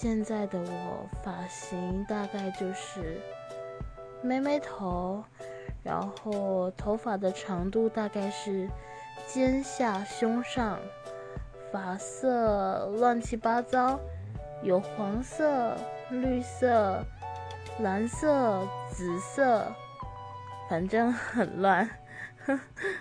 现在的我发型大概就是妹妹头然后头发的长度大概是肩下胸上发色乱七八糟有黄色绿色蓝色紫色反正很乱。呵